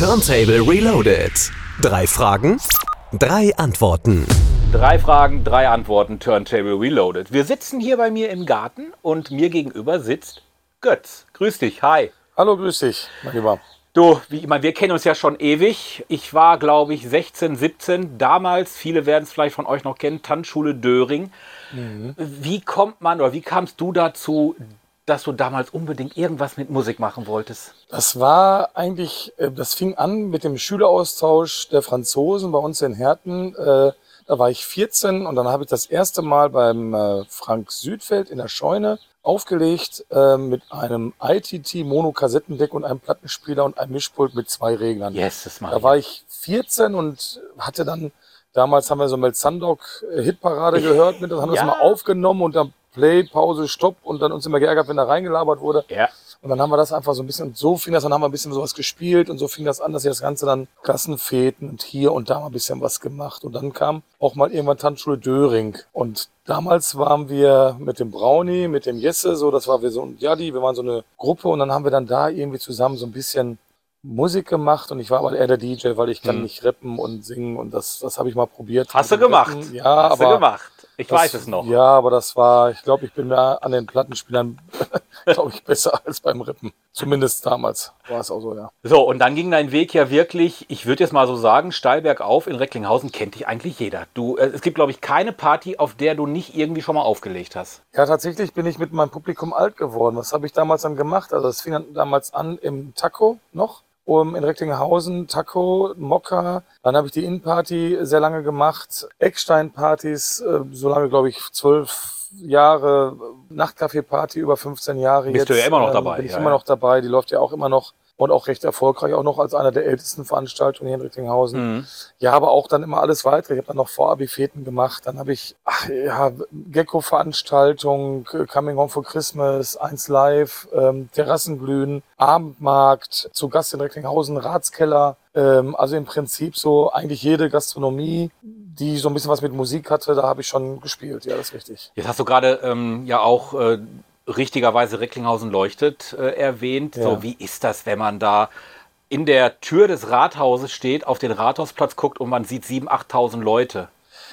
Turntable Reloaded. Drei Fragen, drei Antworten. Drei Fragen, drei Antworten, Turntable Reloaded. Wir sitzen hier bei mir im Garten und mir gegenüber sitzt Götz. Grüß dich, hi. Hallo, grüß dich, mein Lieber. Du, wie, ich meine, wir kennen uns ja schon ewig. Ich war, glaube ich, 16, 17. Damals, viele werden es vielleicht von euch noch kennen, Tanzschule Döring. Wie kommt man oder wie kamst du dazu, dass du damals unbedingt irgendwas mit Musik machen wolltest? Das war eigentlich, äh, das fing an mit dem Schüleraustausch der Franzosen bei uns in Herten. Äh, Da war ich 14 und dann habe ich das erste Mal beim äh, Frank Südfeld in der Scheune aufgelegt äh, mit einem ITT Monokassettendeck und einem Plattenspieler und einem Mischpult mit zwei Reglern. Yes, das Da war ich 14 und hatte dann, damals haben wir so Mel Sandok äh, Hitparade gehört mit, das haben wir Ja. das mal aufgenommen und dann Play, Pause, Stopp und dann uns immer geärgert, wenn da reingelabert wurde. Ja. Und dann haben wir das einfach so ein bisschen, und so fing das, dann haben wir ein bisschen sowas gespielt und so fing das an, dass wir das Ganze dann Klassenfäden und hier und da mal ein bisschen was gemacht. Und dann kam auch mal irgendwann Tanzschule Döring. Und damals waren wir mit dem Brownie, mit dem Jesse, so, das war wir so ein Jadi, wir waren so eine Gruppe und dann haben wir dann da irgendwie zusammen so ein bisschen Musik gemacht und ich war aber eher der DJ, weil ich kann Hm. nicht rappen und singen und das, das habe ich mal probiert. Hast du gemacht? Rappen. Ja, Hast aber du gemacht. Ich das- weiß es noch. Ja, aber das war, ich glaube, ich bin mehr an den Plattenspielern, glaube ich, besser als beim Rippen. Zumindest damals war es auch so, ja. So, und dann ging dein Weg ja wirklich, ich würde jetzt mal so sagen, steil bergauf in Recklinghausen kennt dich eigentlich jeder. Du, äh, es gibt, glaube ich, keine Party, auf der du nicht irgendwie schon mal aufgelegt hast. Ja, tatsächlich bin ich mit meinem Publikum alt geworden. Was habe ich damals dann gemacht? Also es fing dann damals an im Taco noch. Um in Recklinghausen, Taco, Mokka. Dann habe ich die Innenparty sehr lange gemacht. Eckstein-Partys, äh, so lange, glaube ich, zwölf Jahre. Nachtcafé-Party über 15 Jahre. Bist du ja immer noch ähm, dabei, Bin ich ja, immer ja. noch dabei. Die läuft ja auch immer noch. Und auch recht erfolgreich, auch noch als einer der ältesten Veranstaltungen hier in Recklinghausen. Mhm. Ja, aber auch dann immer alles weitere. Ich habe dann noch Vorabifeten gemacht. Dann habe ich ach, ja, Gecko-Veranstaltung, Coming Home for Christmas, 1 Live, ähm, Terrassenglühen, Abendmarkt, zu Gast in Recklinghausen, Ratskeller. Ähm, also im Prinzip so eigentlich jede Gastronomie, die so ein bisschen was mit Musik hatte, da habe ich schon gespielt. Ja, das ist richtig. Jetzt hast du gerade ähm, ja auch äh, richtigerweise Recklinghausen leuchtet äh, erwähnt. Ja. So, wie ist das, wenn man da in der Tür des Rathauses steht, auf den Rathausplatz guckt und man sieht 7.000, 8.000 Leute?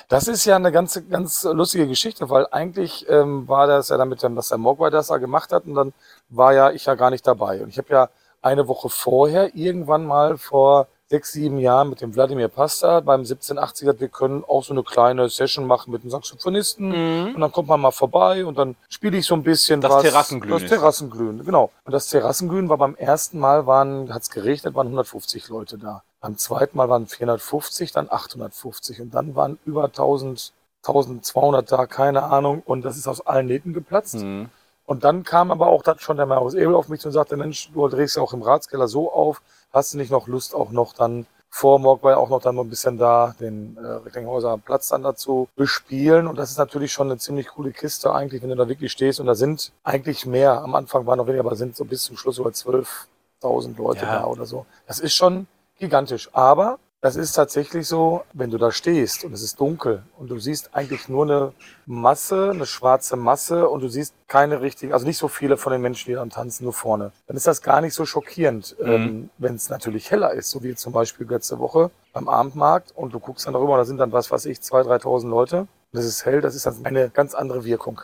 Das ist ja eine ganz, ganz lustige Geschichte, weil eigentlich ähm, war das ja damit, dass der Mogwai das da gemacht hat und dann war ja ich ja gar nicht dabei. Und ich habe ja eine Woche vorher irgendwann mal vor sechs, sieben Jahren mit dem Wladimir Pasta beim 1780er, wir können auch so eine kleine Session machen mit einem Saxophonisten und dann kommt man mal vorbei und dann spiele ich so ein bisschen Mhm. Das was. Terrassenglühen Das Terrassenglühen, genau. Und das Terrassenglühen war beim ersten Mal, waren, hat's geregnet, waren 150 Leute da. Beim zweiten Mal waren 450, dann 850 und dann waren über 1000, 1200 da, keine Ahnung. Und das ist aus allen Nähten geplatzt. Mhm. Und dann kam aber auch dann schon der Marius Ebel auf mich zu und sagte, Mensch, du drehst ja auch im Ratskeller so auf, hast du nicht noch Lust auch noch dann vor Mogwai auch noch dann mal ein bisschen da den äh, Recklinghauser Platz dann dazu bespielen. Und das ist natürlich schon eine ziemlich coole Kiste eigentlich, wenn du da wirklich stehst. Und da sind eigentlich mehr, am Anfang waren noch weniger, aber sind so bis zum Schluss über 12.000 Leute Ja. da oder so. Das ist schon gigantisch. Aber das ist tatsächlich so, wenn du da stehst und es ist dunkel und du siehst eigentlich nur eine Masse, eine schwarze Masse und du siehst keine richtigen, also nicht so viele von den Menschen, die dann tanzen, nur vorne. Dann ist das gar nicht so schockierend, ähm, wenn es natürlich heller ist, so wie zum Beispiel letzte Woche beim Abendmarkt und du guckst dann darüber und da sind dann, was weiß ich, 2.000, 3.000 Leute. Es ist hell, das ist dann eine ganz andere Wirkung.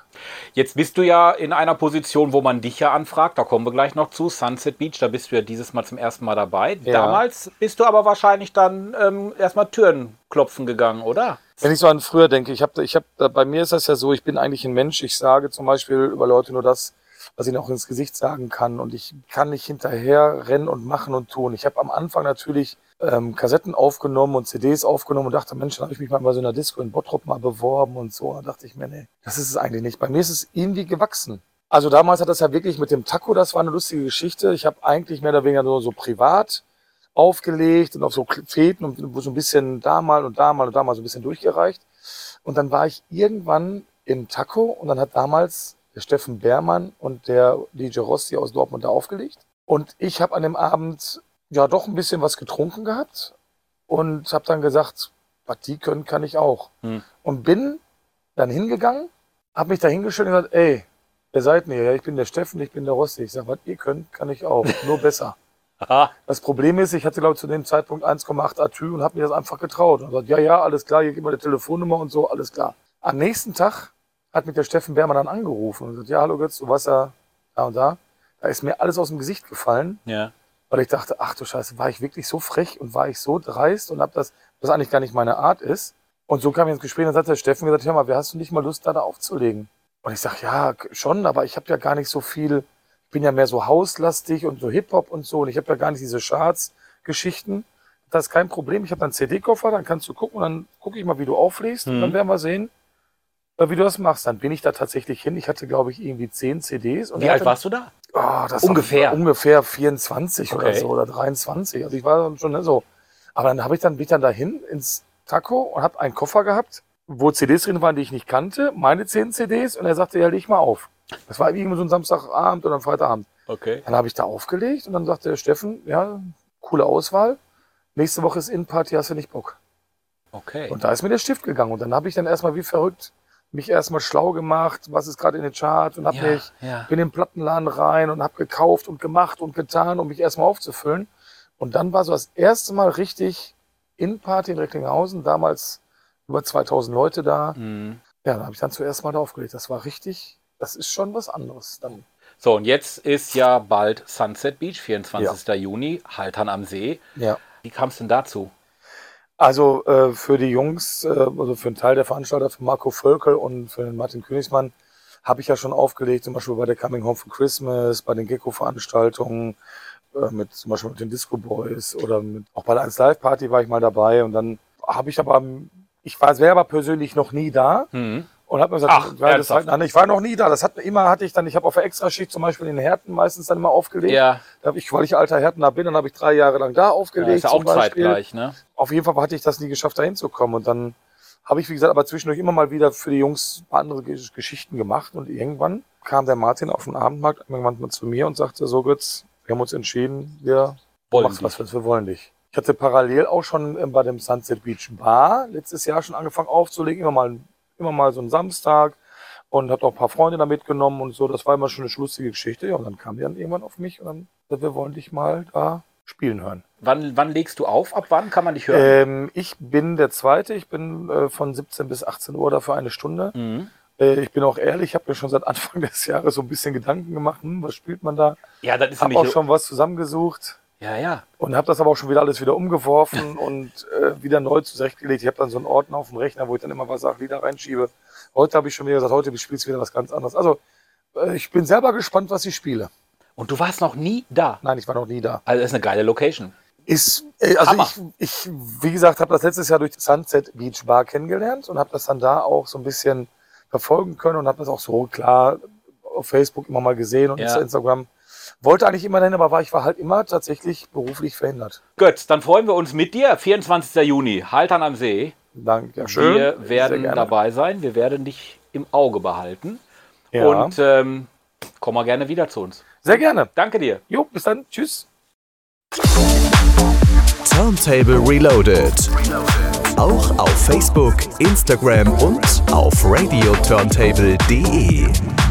Jetzt bist du ja in einer Position, wo man dich ja anfragt, da kommen wir gleich noch zu, Sunset Beach, da bist du ja dieses Mal zum ersten Mal dabei. Ja. Damals bist du aber wahrscheinlich dann ähm, erstmal Türen klopfen gegangen, oder? Wenn ich so an früher denke, ich habe, ich hab, bei mir ist das ja so, ich bin eigentlich ein Mensch, ich sage zum Beispiel über Leute nur das, was ich ihnen auch ins Gesicht sagen kann und ich kann nicht hinterher rennen und machen und tun. Ich habe am Anfang natürlich ähm, Kassetten aufgenommen und CDs aufgenommen und dachte, Mensch, dann habe ich mich mal bei so einer Disco in Bottrop mal beworben und so. Da dachte ich mir, nee, das ist es eigentlich nicht. Bei mir ist es irgendwie gewachsen. Also damals hat das ja wirklich mit dem Taco, das war eine lustige Geschichte. Ich habe eigentlich mehr oder weniger nur so privat aufgelegt und auf so Fäden und so ein bisschen da mal und da mal und da mal so ein bisschen durchgereicht. Und dann war ich irgendwann im Taco und dann hat damals der Steffen Beermann und der DJ Rossi aus Dortmund da aufgelegt. Und ich habe an dem Abend ja doch ein bisschen was getrunken gehabt und habe dann gesagt, was die können, kann ich auch. Hm. Und bin dann hingegangen, habe mich da hingestellt und gesagt, ey, wer seid ihr? Ja, ich bin der Steffen, ich bin der Rossi. Ich sage, was ihr könnt, kann ich auch, nur besser. Das Problem ist, ich hatte, glaube ich, zu dem Zeitpunkt 1,8 Atü und habe mir das einfach getraut. Und gesagt, ja, ja, alles klar, hier gibt mir die Telefonnummer und so, alles klar. Am nächsten Tag hat mich der Steffen Bermann dann angerufen und gesagt, ja, hallo Götz, du warst ja da und da. Da ist mir alles aus dem Gesicht gefallen, Ja. Weil ich dachte, ach du Scheiße, war ich wirklich so frech und war ich so dreist und hab das, was eigentlich gar nicht meine Art ist. Und so kam ich ins Gespräch und dann hat der Steffen gesagt, hör mal, wer hast du nicht mal Lust, da, da aufzulegen? Und ich sag, ja, schon, aber ich habe ja gar nicht so viel, ich bin ja mehr so hauslastig und so Hip-Hop und so und ich habe ja gar nicht diese Charts-Geschichten. Das ist kein Problem. Ich habe einen CD-Koffer, dann kannst du gucken und dann gucke ich mal, wie du auflegst und Mhm. dann werden wir sehen, äh, wie du das machst. Dann bin ich da tatsächlich hin. Ich hatte, glaube ich, irgendwie zehn CDs. Und Wie alt warst du da? Ah, das Ungefähr. Ungefähr 24 oder Okay. so oder 23. Also ich war schon ne, so. Aber dann habe ich dann bin ich dann dahin ins Taco und habe einen Koffer gehabt, wo CDs drin waren, die ich nicht kannte, meine 10 CDs und er sagte, ja, leg mal auf. Das war irgendwie so ein Samstagabend oder ein Freitagabend. Okay. Dann habe ich da aufgelegt und dann sagte der Steffen, ja, coole Auswahl. Nächste Woche ist In-Party, hast du nicht Bock? Okay. Und da ist mir der Stift gegangen. Und dann habe ich dann erstmal wie verrückt mich erstmal schlau gemacht, was ist gerade in den Charts und habe Ja, mich ja. bin in den Plattenladen rein und habe gekauft und gemacht und getan, um mich erstmal aufzufüllen. Und dann war so das erste Mal richtig in Party in Recklinghausen, damals über 2000 Leute da. Mhm. Ja, da habe ich dann zuerst mal da aufgelegt. Das war richtig, das ist schon was anderes. Dann, So, und jetzt ist ja bald Sunset Beach, 24. Juni, Haltern am See. ja. Wie kam es denn dazu? Also äh, für die Jungs, äh, also für einen Teil der Veranstalter, für Marco Völkel und für den Martin Königsmann, habe ich ja schon aufgelegt, zum Beispiel bei der Coming Home for Christmas, bei den Gecko-Veranstaltungen, äh, mit zum Beispiel mit den Disco Boys oder mit, auch bei der 1 Live Party war ich mal dabei und dann habe ich aber, ich war selber persönlich noch nie da Mhm. Und habe mir gesagt, Ach, ich, war das halt, ich war noch nie da. Das hat immer hatte ich dann, ich habe auf der Extraschicht zum Beispiel in Herten meistens dann immer aufgelegt. Ja, Da hab ich, weil ich alter Härtner bin, dann habe ich drei Jahre lang da ja aufgelegt. ist ja auch Beispiel zeitgleich, ne? auf jeden Fall hatte ich das nie geschafft, da hinzukommen. Und dann habe ich, wie gesagt, aber zwischendurch immer mal wieder für die Jungs ein paar andere Gesch- Geschichten gemacht. Und irgendwann kam der Martin auf den Abendmarkt irgendwann mal zu mir und sagte, so Götz, wir haben uns entschieden, wir Wollen machen was, wir wollen dich. Ich hatte parallel auch schon ähm, bei dem Sunset Beach Bar letztes Jahr schon angefangen aufzulegen, immer mal, immer mal so einen Samstag und habe auch ein paar Freunde da mitgenommen und so. Das war immer schon eine schlustige Geschichte. Ja, und dann kam die dann irgendwann auf mich und dann, sagte, wir wollen dich mal da spielen hören. Wann, wann legst du auf? Ab wann kann man dich hören? Ähm, ich bin der Zweite. Ich bin äh, von 17 bis 18 Uhr da für eine Stunde. Mhm. Äh, ich bin auch ehrlich, ich habe mir schon seit Anfang des Jahres so ein bisschen Gedanken gemacht, hm, was spielt man da? Ja, das ist Habe nämlich auch schon was zusammengesucht Ja, ja. und habe das aber auch schon wieder alles wieder umgeworfen und äh, wieder neu zurechtgelegt. Ich habe dann so einen Ordner auf dem Rechner, wo ich dann immer was auch Lieder reinschiebe. Heute habe ich schon wieder gesagt, heute spielst du wieder was ganz anderes. Also äh, ich bin selber gespannt, was ich spiele. Und du warst noch nie da. Nein, ich war noch nie da. Also, das ist eine geile Location. Ist, äh, also Hammer. ich, ich, wie gesagt, habe das letztes Jahr durch die Sunset Beach Bar kennengelernt und habe das dann da auch so ein bisschen verfolgen können und habe das auch so klar auf Facebook immer mal gesehen und Ja. Instagram. Wollte eigentlich immer dahin, aber war, ich war halt immer tatsächlich beruflich verhindert. Götz, dann freuen wir uns mit dir. 24. Juni, Haltern am See. Danke, ja, Wir werden dabei sein. Wir werden dich im Auge behalten. Ja. Und ähm, komm mal gerne wieder zu uns. Sehr gerne. Danke dir. Jo, bis dann. Tschüss. Turntable Reloaded. Auch auf Facebook, Instagram und auf radioturntable.de.